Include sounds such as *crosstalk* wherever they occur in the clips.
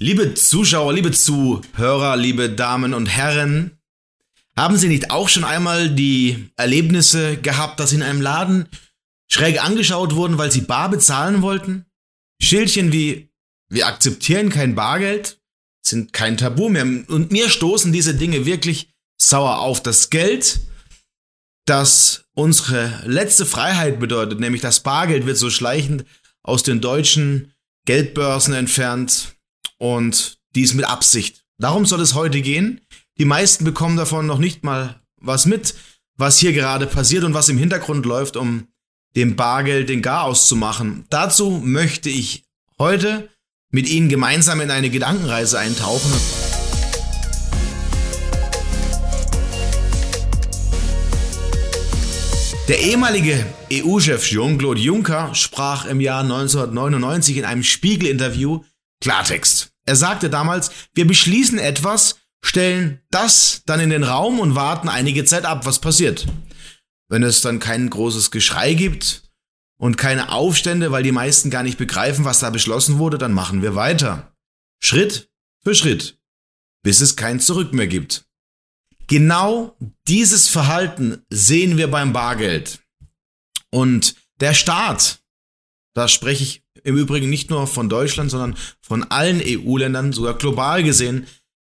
Liebe Zuschauer, liebe Zuhörer, liebe Damen und Herren, haben Sie nicht auch schon einmal die Erlebnisse gehabt, dass Sie in einem Laden schräg angeschaut wurden, weil Sie bar bezahlen wollten? Schildchen wie wir akzeptieren kein Bargeld sind kein Tabu mehr. Und mir stoßen diese Dinge wirklich sauer auf. Das Geld, das unsere letzte Freiheit bedeutet, nämlich das Bargeld, wird so schleichend aus den deutschen Geldbörsen entfernt und dies mit Absicht. Darum soll es heute gehen. Die meisten bekommen davon noch nicht mal was mit, was hier gerade passiert und was im Hintergrund läuft, um dem Bargeld den Garaus zu machen. Dazu möchte ich heute mit Ihnen gemeinsam in eine Gedankenreise eintauchen. Der ehemalige EU-Chef Jean-Claude Juncker sprach im Jahr 1999 in einem Spiegel-Interview Klartext. Er sagte damals, wir beschließen etwas, stellen das dann in den Raum und warten einige Zeit ab, was passiert. Wenn es dann kein großes Geschrei gibt und keine Aufstände, weil die meisten gar nicht begreifen, was da beschlossen wurde, dann machen wir weiter. Schritt für Schritt, bis es kein Zurück mehr gibt. Genau dieses Verhalten sehen wir beim Bargeld. Und der Staat, da spreche ich im Übrigen nicht nur von Deutschland, sondern von allen EU-Ländern, sogar global gesehen,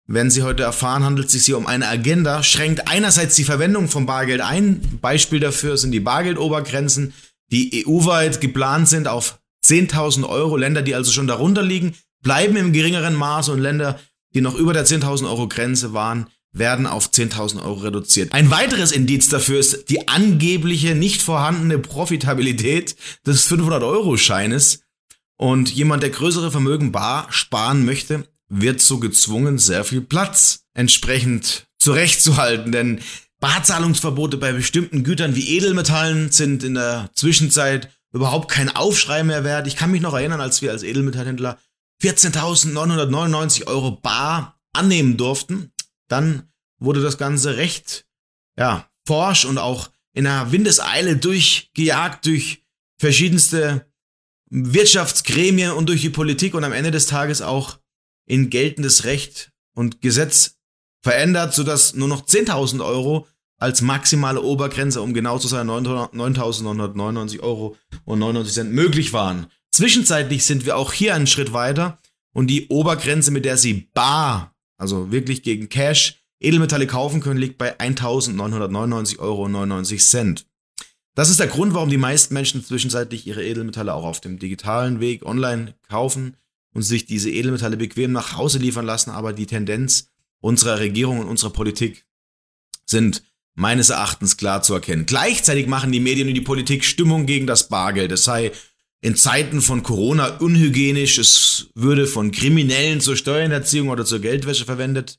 werden Sie heute erfahren, handelt es sich hier um eine Agenda, schränkt einerseits die Verwendung von Bargeld ein. Beispiel dafür sind die Bargeldobergrenzen, die EU-weit geplant sind auf 10.000 Euro. Länder, die also schon darunter liegen, bleiben im geringeren Maße und Länder, die noch über der 10.000 Euro Grenze waren, werden auf 10.000 Euro reduziert. Ein weiteres Indiz dafür ist die angebliche nicht vorhandene Profitabilität des 500-Euro-Scheines. Und jemand, der größere Vermögen bar sparen möchte, wird so gezwungen, sehr viel Platz entsprechend zurechtzuhalten. Denn Barzahlungsverbote bei bestimmten Gütern wie Edelmetallen sind in der Zwischenzeit überhaupt kein Aufschrei mehr wert. Ich kann mich noch erinnern, als wir als Edelmetallhändler 14.999 Euro bar annehmen durften dann wurde das Ganze recht, ja, forsch und auch in einer Windeseile durchgejagt durch verschiedenste Wirtschaftsgremien und durch die Politik und am Ende des Tages auch in geltendes Recht und Gesetz verändert, sodass nur noch 10.000 Euro als maximale Obergrenze, um genau zu sein, 9.999 Euro und 99 Cent möglich waren. Zwischenzeitlich sind wir auch hier einen Schritt weiter und die Obergrenze, mit der Sie bar also wirklich gegen Cash, Edelmetalle kaufen können, liegt bei 1.999,99 Euro. Das ist der Grund, warum die meisten Menschen zwischenzeitlich ihre Edelmetalle auch auf dem digitalen Weg online kaufen und sich diese Edelmetalle bequem nach Hause liefern lassen. Aber die Tendenz unserer Regierung und unserer Politik sind meines Erachtens klar zu erkennen. Gleichzeitig machen die Medien und die Politik Stimmung gegen das Bargeld. Es sei in Zeiten von Corona unhygienisch, es würde von Kriminellen zur Steuerhinterziehung oder zur Geldwäsche verwendet.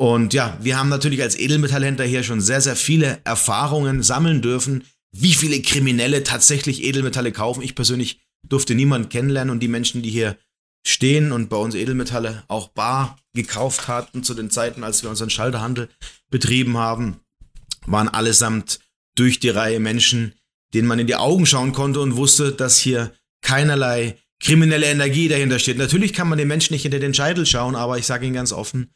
Und ja, wir haben natürlich als Edelmetallhändler hier schon sehr, sehr viele Erfahrungen sammeln dürfen, wie viele Kriminelle tatsächlich Edelmetalle kaufen. Ich persönlich durfte niemanden kennenlernen und die Menschen, die hier stehen und bei uns Edelmetalle auch bar gekauft hatten zu den Zeiten, als wir unseren Schalterhandel betrieben haben, waren allesamt durch die Reihe Menschen, denen man in die Augen schauen konnte und wusste, dass hier keinerlei kriminelle Energie dahinter steht. Natürlich kann man den Menschen nicht hinter den Scheitel schauen, aber ich sage Ihnen ganz offen,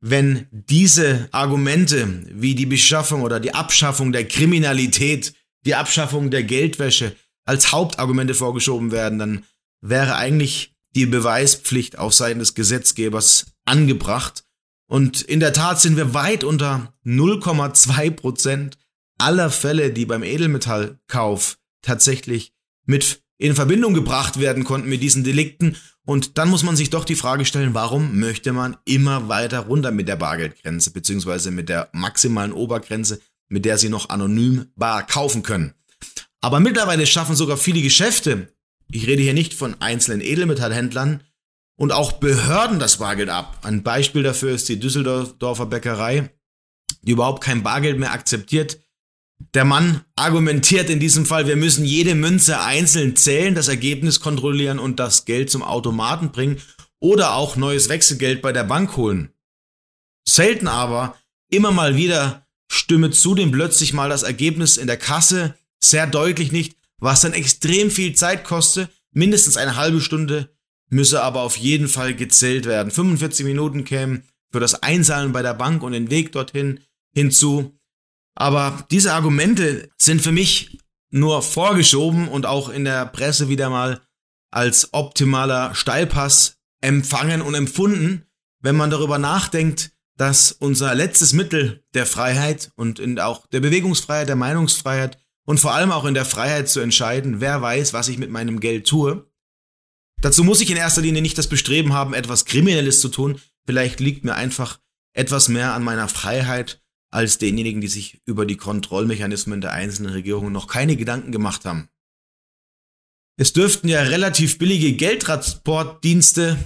wenn diese Argumente wie die Beschaffung oder die Abschaffung der Kriminalität, die Abschaffung der Geldwäsche als Hauptargumente vorgeschoben werden, dann wäre eigentlich die Beweispflicht auf Seiten des Gesetzgebers angebracht. Und in der Tat sind wir weit unter 0,2 Prozent aller Fälle, die beim Edelmetallkauf tatsächlich mit in Verbindung gebracht werden konnten mit diesen Delikten. Und dann muss man sich doch die Frage stellen, warum möchte man immer weiter runter mit der Bargeldgrenze, beziehungsweise mit der maximalen Obergrenze, mit der sie noch anonym bar kaufen können. Aber mittlerweile schaffen sogar viele Geschäfte, ich rede hier nicht von einzelnen Edelmetallhändlern, und auch Behörden das Bargeld ab. Ein Beispiel dafür ist die Düsseldorfer Bäckerei, die überhaupt kein Bargeld mehr akzeptiert, der Mann argumentiert in diesem Fall, wir müssen jede Münze einzeln zählen, das Ergebnis kontrollieren und das Geld zum Automaten bringen oder auch neues Wechselgeld bei der Bank holen. Selten aber, immer mal wieder stimme zudem plötzlich mal das Ergebnis in der Kasse sehr deutlich nicht, was dann extrem viel Zeit kostet, mindestens eine halbe Stunde müsse aber auf jeden Fall gezählt werden. 45 Minuten kämen für das Einzahlen bei der Bank und den Weg dorthin hinzu. Aber diese Argumente sind für mich nur vorgeschoben und auch in der Presse wieder mal als optimaler Steilpass empfangen und empfunden, wenn man darüber nachdenkt, dass unser letztes Mittel der Freiheit und auch der Bewegungsfreiheit, der Meinungsfreiheit und vor allem auch in der Freiheit zu entscheiden, wer weiß, was ich mit meinem Geld tue. Dazu muss ich in erster Linie nicht das Bestreben haben, etwas Kriminelles zu tun. Vielleicht liegt mir einfach etwas mehr an meiner Freiheit als denjenigen, die sich über die Kontrollmechanismen der einzelnen Regierungen noch keine Gedanken gemacht haben. Es dürften ja relativ billige Geldtransportdienste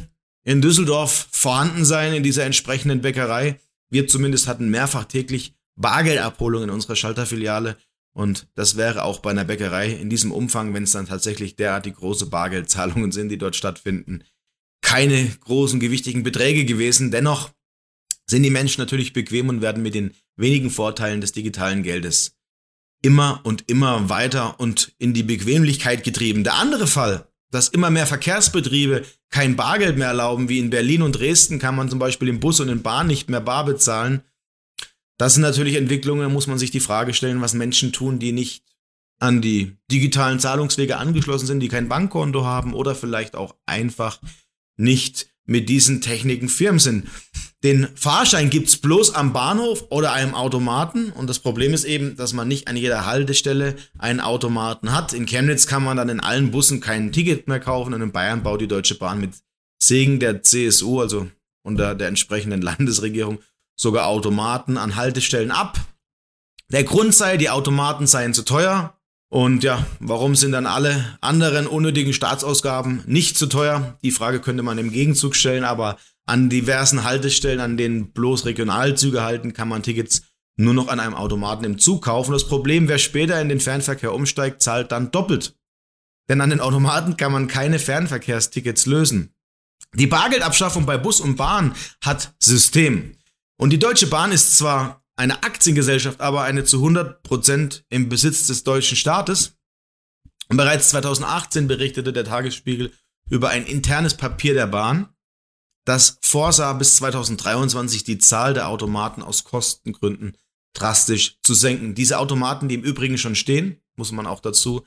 in Düsseldorf vorhanden sein in dieser entsprechenden Bäckerei. Wir zumindest hatten mehrfach täglich Bargeldabholungen in unserer Schalterfiliale und das wäre auch bei einer Bäckerei in diesem Umfang, wenn es dann tatsächlich derartig große Bargeldzahlungen sind, die dort stattfinden, keine großen gewichtigen Beträge gewesen. Dennoch sind die Menschen natürlich bequem und werden mit den wenigen Vorteilen des digitalen Geldes immer und immer weiter und in die Bequemlichkeit getrieben. Der andere Fall, dass immer mehr Verkehrsbetriebe kein Bargeld mehr erlauben, wie in Berlin und Dresden kann man zum Beispiel im Bus und in Bahn nicht mehr bar bezahlen. Das sind natürlich Entwicklungen, da muss man sich die Frage stellen, was Menschen tun, die nicht an die digitalen Zahlungswege angeschlossen sind, die kein Bankkonto haben oder vielleicht auch einfach nicht mit diesen Techniken firm sind. Den Fahrschein gibt's bloß am Bahnhof oder einem Automaten und das Problem ist eben, dass man nicht an jeder Haltestelle einen Automaten hat. In Chemnitz kann man dann in allen Bussen kein Ticket mehr kaufen und in Bayern baut die Deutsche Bahn mit Segen der CSU, also unter der entsprechenden *laughs* Landesregierung, sogar Automaten an Haltestellen ab. Der Grund sei, die Automaten seien zu teuer. Und ja, warum sind dann alle anderen unnötigen Staatsausgaben nicht zu teuer? Die Frage könnte man im Gegenzug stellen, aber an diversen Haltestellen, an denen bloß Regionalzüge halten, kann man Tickets nur noch an einem Automaten im Zug kaufen. Das Problem, wer später in den Fernverkehr umsteigt, zahlt dann doppelt. Denn an den Automaten kann man keine Fernverkehrstickets lösen. Die Bargeldabschaffung bei Bus und Bahn hat System. Und die Deutsche Bahn ist zwar eine Aktiengesellschaft, aber eine zu 100% im Besitz des deutschen Staates. Und bereits 2018 berichtete der Tagesspiegel über ein internes Papier der Bahn, das vorsah, bis 2023 die Zahl der Automaten aus Kostengründen drastisch zu senken. Diese Automaten, die im Übrigen schon stehen, muss man auch dazu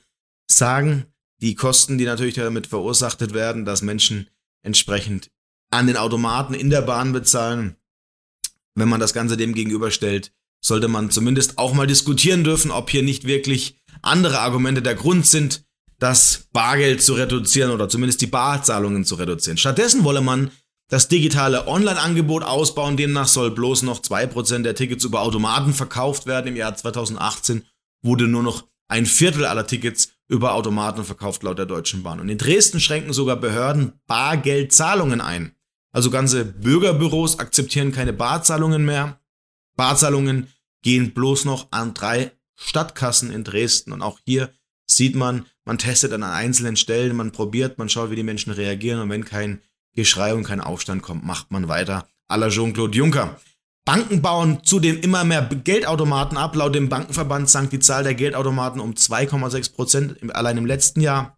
sagen, die Kosten, die natürlich damit verursacht werden, dass Menschen entsprechend an den Automaten in der Bahn bezahlen, wenn man das Ganze dem gegenüberstellt, sollte man zumindest auch mal diskutieren dürfen, ob hier nicht wirklich andere Argumente der Grund sind, das Bargeld zu reduzieren oder zumindest die Barzahlungen zu reduzieren. Stattdessen wolle man das digitale Online-Angebot ausbauen. Demnach soll bloß noch 2% der Tickets über Automaten verkauft werden. Im Jahr 2018 wurde nur noch ein Viertel aller Tickets über Automaten verkauft, laut der Deutschen Bahn. Und in Dresden schränken sogar Behörden Bargeldzahlungen ein. Also ganze Bürgerbüros akzeptieren keine Barzahlungen mehr. Barzahlungen gehen bloß noch an drei Stadtkassen in Dresden. Und auch hier sieht man, man testet an einzelnen Stellen, man probiert, man schaut, wie die Menschen reagieren. Und wenn kein Geschrei und kein Aufstand kommt, macht man weiter. à la Jean-Claude Juncker. Banken bauen zudem immer mehr Geldautomaten ab. Laut dem Bankenverband sank die Zahl der Geldautomaten um 2,6 Prozent allein im letzten Jahr.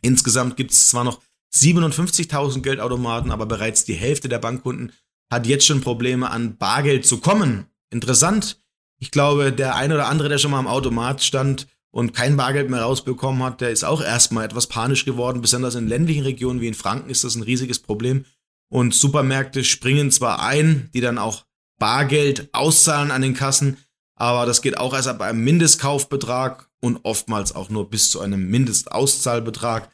Insgesamt gibt es zwar noch 57.000 Geldautomaten, aber bereits die Hälfte der Bankkunden hat jetzt schon Probleme, an Bargeld zu kommen. Interessant. Ich glaube, der ein oder andere, der schon mal am Automat stand, und kein Bargeld mehr rausbekommen hat, der ist auch erstmal etwas panisch geworden. Besonders in ländlichen Regionen wie in Franken ist das ein riesiges Problem. Und Supermärkte springen zwar ein, die dann auch Bargeld auszahlen an den Kassen, aber das geht auch erst ab einem Mindestkaufbetrag und oftmals auch nur bis zu einem Mindestauszahlbetrag.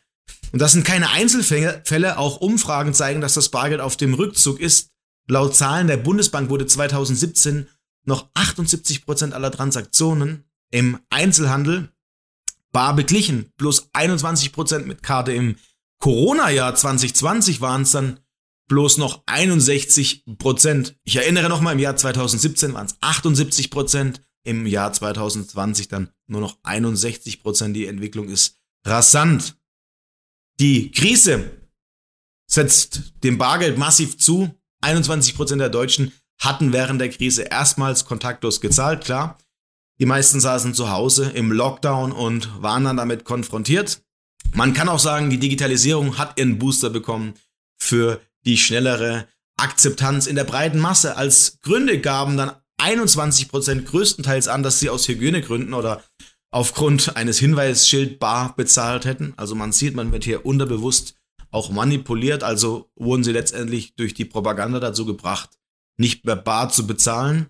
Und das sind keine Einzelfälle, auch Umfragen zeigen, dass das Bargeld auf dem Rückzug ist. Laut Zahlen der Bundesbank wurde 2017 noch 78 Prozent aller Transaktionen im Einzelhandel bar beglichen, plus 21% mit Karte. Im Corona-Jahr 2020 waren es dann bloß noch 61%. Ich erinnere nochmal, im Jahr 2017 waren es 78%, im Jahr 2020 dann nur noch 61%. Die Entwicklung ist rasant. Die Krise setzt dem Bargeld massiv zu. 21% der Deutschen hatten während der Krise erstmals kontaktlos gezahlt, klar. Die meisten saßen zu Hause im Lockdown und waren dann damit konfrontiert. Man kann auch sagen, die Digitalisierung hat ihren Booster bekommen für die schnellere Akzeptanz in der breiten Masse. Als Gründe gaben dann 21 Prozent größtenteils an, dass sie aus Hygienegründen oder aufgrund eines Hinweisschild bar bezahlt hätten. Also man sieht, man wird hier unterbewusst auch manipuliert. Also wurden sie letztendlich durch die Propaganda dazu gebracht, nicht mehr bar zu bezahlen.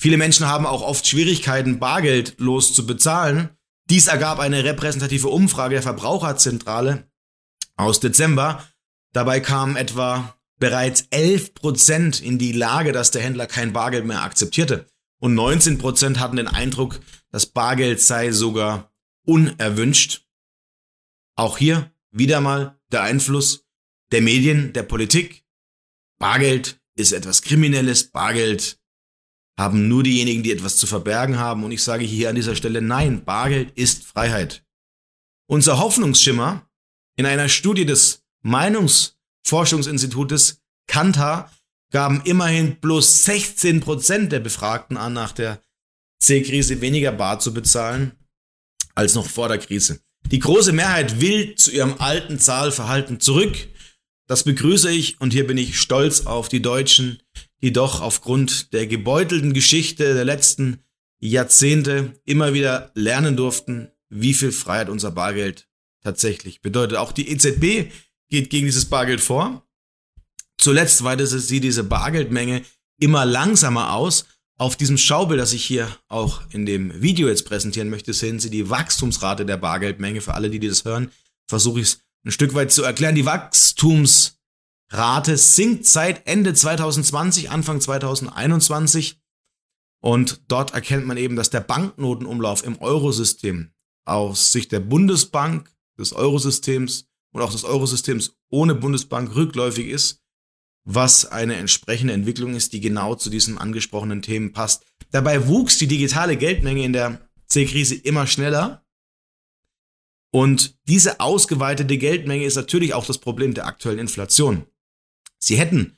Viele Menschen haben auch oft Schwierigkeiten, bargeldlos zu bezahlen. Dies ergab eine repräsentative Umfrage der Verbraucherzentrale aus Dezember. Dabei kamen etwa bereits 11 Prozent in die Lage, dass der Händler kein Bargeld mehr akzeptierte. Und 19 Prozent hatten den Eindruck, das Bargeld sei sogar unerwünscht. Auch hier wieder mal der Einfluss der Medien, der Politik. Bargeld ist etwas Kriminelles. Bargeld haben nur diejenigen, die etwas zu verbergen haben. Und ich sage hier an dieser Stelle, nein, Bargeld ist Freiheit. Unser Hoffnungsschimmer in einer Studie des Meinungsforschungsinstitutes Kantar gaben immerhin bloß 16 Prozent der Befragten an, nach der C-Krise weniger Bar zu bezahlen als noch vor der Krise. Die große Mehrheit will zu ihrem alten Zahlverhalten zurück. Das begrüße ich und hier bin ich stolz auf die Deutschen, die doch aufgrund der gebeutelten Geschichte der letzten Jahrzehnte immer wieder lernen durften, wie viel Freiheit unser Bargeld tatsächlich bedeutet. Auch die EZB geht gegen dieses Bargeld vor. Zuletzt weitete sie diese Bargeldmenge immer langsamer aus. Auf diesem Schaubild, das ich hier auch in dem Video jetzt präsentieren möchte, sehen Sie die Wachstumsrate der Bargeldmenge. Für alle, die das hören, versuche ich es ein Stück weit zu erklären. Die Wachstumsrate sinkt seit Ende 2020, Anfang 2021. Und dort erkennt man eben, dass der Banknotenumlauf im Eurosystem aus Sicht der Bundesbank, des Eurosystems und auch des Eurosystems ohne Bundesbank rückläufig ist was eine entsprechende Entwicklung ist, die genau zu diesen angesprochenen Themen passt. Dabei wuchs die digitale Geldmenge in der C-Krise immer schneller. Und diese ausgeweitete Geldmenge ist natürlich auch das Problem der aktuellen Inflation. Sie hätten,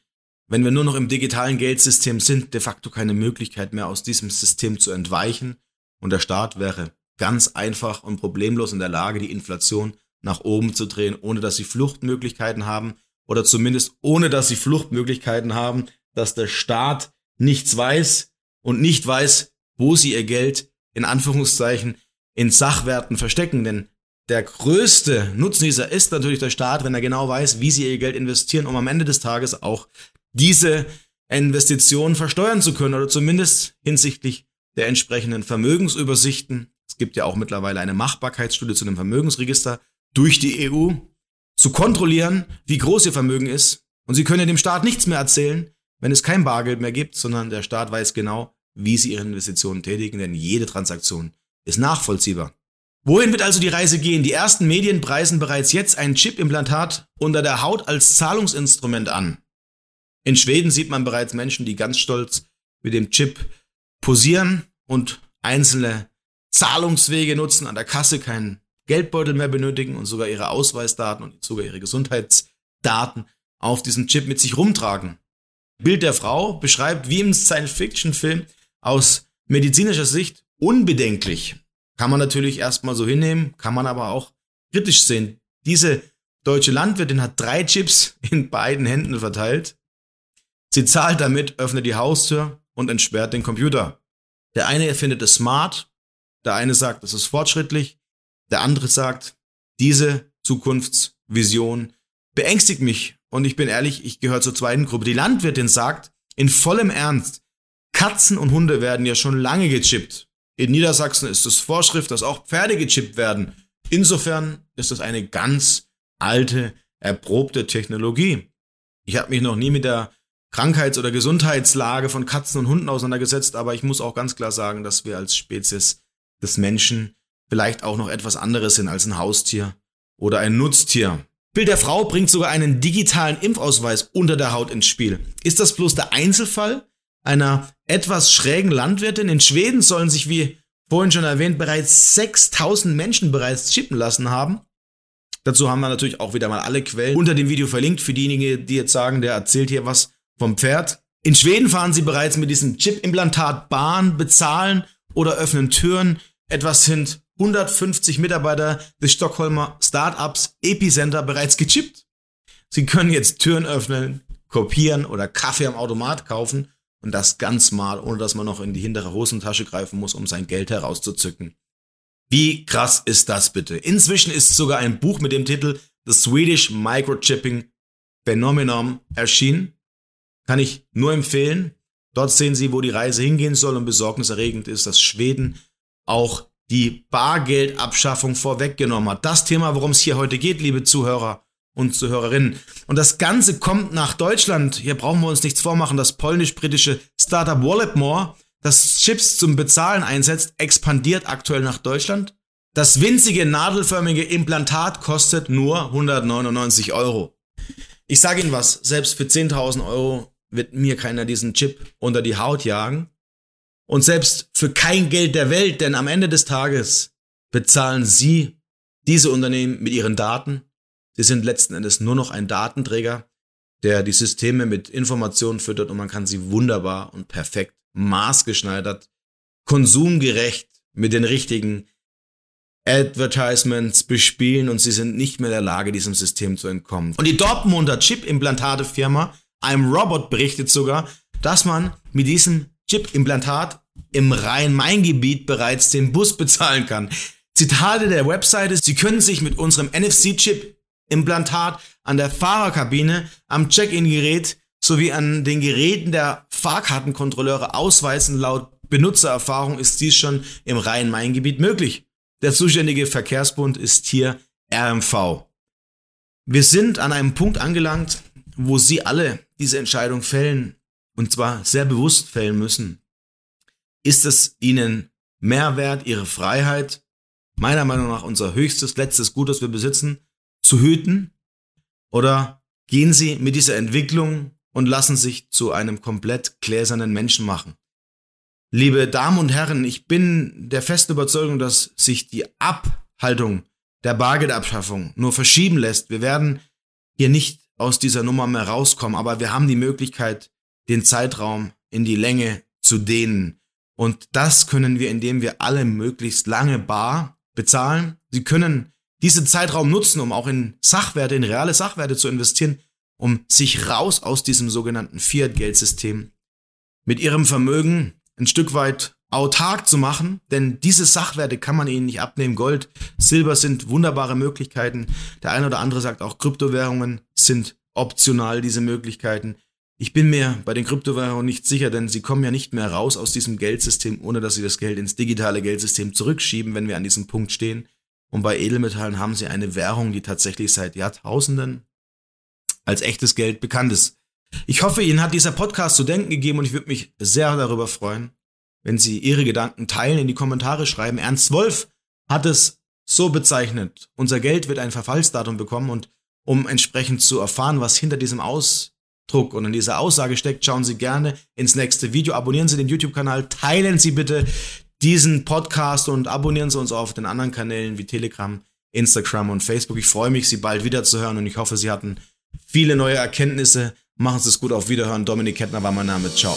wenn wir nur noch im digitalen Geldsystem sind, de facto keine Möglichkeit mehr aus diesem System zu entweichen. Und der Staat wäre ganz einfach und problemlos in der Lage, die Inflation nach oben zu drehen, ohne dass sie Fluchtmöglichkeiten haben oder zumindest ohne dass sie Fluchtmöglichkeiten haben, dass der Staat nichts weiß und nicht weiß, wo sie ihr Geld in Anführungszeichen in Sachwerten verstecken. Denn der größte Nutznießer ist natürlich der Staat, wenn er genau weiß, wie sie ihr Geld investieren, um am Ende des Tages auch diese Investitionen versteuern zu können oder zumindest hinsichtlich der entsprechenden Vermögensübersichten. Es gibt ja auch mittlerweile eine Machbarkeitsstudie zu einem Vermögensregister durch die EU zu kontrollieren, wie groß ihr Vermögen ist. Und sie können dem Staat nichts mehr erzählen, wenn es kein Bargeld mehr gibt, sondern der Staat weiß genau, wie sie ihre Investitionen tätigen, denn jede Transaktion ist nachvollziehbar. Wohin wird also die Reise gehen? Die ersten Medien preisen bereits jetzt ein Chip-Implantat unter der Haut als Zahlungsinstrument an. In Schweden sieht man bereits Menschen, die ganz stolz mit dem Chip posieren und einzelne Zahlungswege nutzen, an der Kasse keinen Geldbeutel mehr benötigen und sogar ihre Ausweisdaten und sogar ihre Gesundheitsdaten auf diesem Chip mit sich rumtragen. Bild der Frau beschreibt wie im Science-Fiction-Film aus medizinischer Sicht unbedenklich. Kann man natürlich erstmal so hinnehmen, kann man aber auch kritisch sehen. Diese deutsche Landwirtin hat drei Chips *laughs* in beiden Händen verteilt. Sie zahlt damit, öffnet die Haustür und entsperrt den Computer. Der eine findet es smart, der eine sagt, es ist fortschrittlich, der andere sagt, diese Zukunftsvision beängstigt mich. Und ich bin ehrlich, ich gehöre zur zweiten Gruppe. Die Landwirtin sagt in vollem Ernst, Katzen und Hunde werden ja schon lange gechippt. In Niedersachsen ist es Vorschrift, dass auch Pferde gechippt werden. Insofern ist das eine ganz alte, erprobte Technologie. Ich habe mich noch nie mit der Krankheits- oder Gesundheitslage von Katzen und Hunden auseinandergesetzt, aber ich muss auch ganz klar sagen, dass wir als Spezies des Menschen vielleicht auch noch etwas anderes sind als ein Haustier oder ein Nutztier. Bild der Frau bringt sogar einen digitalen Impfausweis unter der Haut ins Spiel. Ist das bloß der Einzelfall einer etwas schrägen Landwirtin? In Schweden sollen sich, wie vorhin schon erwähnt, bereits 6000 Menschen bereits chippen lassen haben. Dazu haben wir natürlich auch wieder mal alle Quellen unter dem Video verlinkt für diejenigen, die jetzt sagen, der erzählt hier was vom Pferd. In Schweden fahren sie bereits mit diesem Chip-Implantat Bahn, bezahlen oder öffnen Türen. Etwas sind 150 Mitarbeiter des Stockholmer Startups Epicenter bereits gechippt. Sie können jetzt Türen öffnen, kopieren oder Kaffee am Automat kaufen und das ganz mal, ohne dass man noch in die hintere Hosentasche greifen muss, um sein Geld herauszuzücken. Wie krass ist das bitte? Inzwischen ist sogar ein Buch mit dem Titel The Swedish Microchipping Phenomenon erschienen. Kann ich nur empfehlen. Dort sehen Sie, wo die Reise hingehen soll und besorgniserregend ist, dass Schweden auch die Bargeldabschaffung vorweggenommen hat. Das Thema, worum es hier heute geht, liebe Zuhörer und Zuhörerinnen. Und das Ganze kommt nach Deutschland. Hier brauchen wir uns nichts vormachen. Das polnisch-britische Startup Walletmore, das Chips zum Bezahlen einsetzt, expandiert aktuell nach Deutschland. Das winzige nadelförmige Implantat kostet nur 199 Euro. Ich sage Ihnen was, selbst für 10.000 Euro wird mir keiner diesen Chip unter die Haut jagen. Und selbst für kein Geld der Welt, denn am Ende des Tages bezahlen Sie diese Unternehmen mit ihren Daten. Sie sind letzten Endes nur noch ein Datenträger, der die Systeme mit Informationen füttert und man kann sie wunderbar und perfekt maßgeschneidert, konsumgerecht mit den richtigen Advertisements bespielen und sie sind nicht mehr in der Lage, diesem System zu entkommen. Und die Dortmunder Chip-Implantate-Firma I'm Robot berichtet sogar, dass man mit diesem Chip-Implantat im Rhein-Main-Gebiet bereits den Bus bezahlen kann. Zitate der Webseite, Sie können sich mit unserem NFC-Chip-Implantat an der Fahrerkabine, am Check-in-Gerät sowie an den Geräten der Fahrkartenkontrolleure ausweisen. Laut Benutzererfahrung ist dies schon im Rhein-Main-Gebiet möglich. Der zuständige Verkehrsbund ist hier RMV. Wir sind an einem Punkt angelangt, wo Sie alle diese Entscheidung fällen, und zwar sehr bewusst fällen müssen. Ist es Ihnen mehr wert, Ihre Freiheit, meiner Meinung nach unser höchstes, letztes Gut, das wir besitzen, zu hüten? Oder gehen Sie mit dieser Entwicklung und lassen sich zu einem komplett gläsernen Menschen machen? Liebe Damen und Herren, ich bin der festen Überzeugung, dass sich die Abhaltung der Bargeldabschaffung nur verschieben lässt. Wir werden hier nicht aus dieser Nummer mehr rauskommen, aber wir haben die Möglichkeit, den Zeitraum in die Länge zu dehnen. Und das können wir, indem wir alle möglichst lange bar bezahlen. Sie können diesen Zeitraum nutzen, um auch in Sachwerte, in reale Sachwerte zu investieren, um sich raus aus diesem sogenannten Fiat-Geldsystem mit ihrem Vermögen ein Stück weit autark zu machen, denn diese Sachwerte kann man ihnen nicht abnehmen. Gold, Silber sind wunderbare Möglichkeiten. Der eine oder andere sagt auch, Kryptowährungen sind optional, diese Möglichkeiten. Ich bin mir bei den Kryptowährungen nicht sicher, denn sie kommen ja nicht mehr raus aus diesem Geldsystem, ohne dass sie das Geld ins digitale Geldsystem zurückschieben, wenn wir an diesem Punkt stehen. Und bei Edelmetallen haben sie eine Währung, die tatsächlich seit Jahrtausenden als echtes Geld bekannt ist. Ich hoffe, Ihnen hat dieser Podcast zu denken gegeben und ich würde mich sehr darüber freuen, wenn Sie Ihre Gedanken teilen, in die Kommentare schreiben. Ernst Wolf hat es so bezeichnet. Unser Geld wird ein Verfallsdatum bekommen und um entsprechend zu erfahren, was hinter diesem Ausdruck und in dieser Aussage steckt, schauen Sie gerne ins nächste Video, abonnieren Sie den YouTube-Kanal, teilen Sie bitte diesen Podcast und abonnieren Sie uns auch auf den anderen Kanälen wie Telegram, Instagram und Facebook. Ich freue mich, Sie bald wieder zu hören und ich hoffe, Sie hatten viele neue Erkenntnisse. Machen Sie es gut, auf Wiederhören. Dominik Kettner war mein Name. Ciao.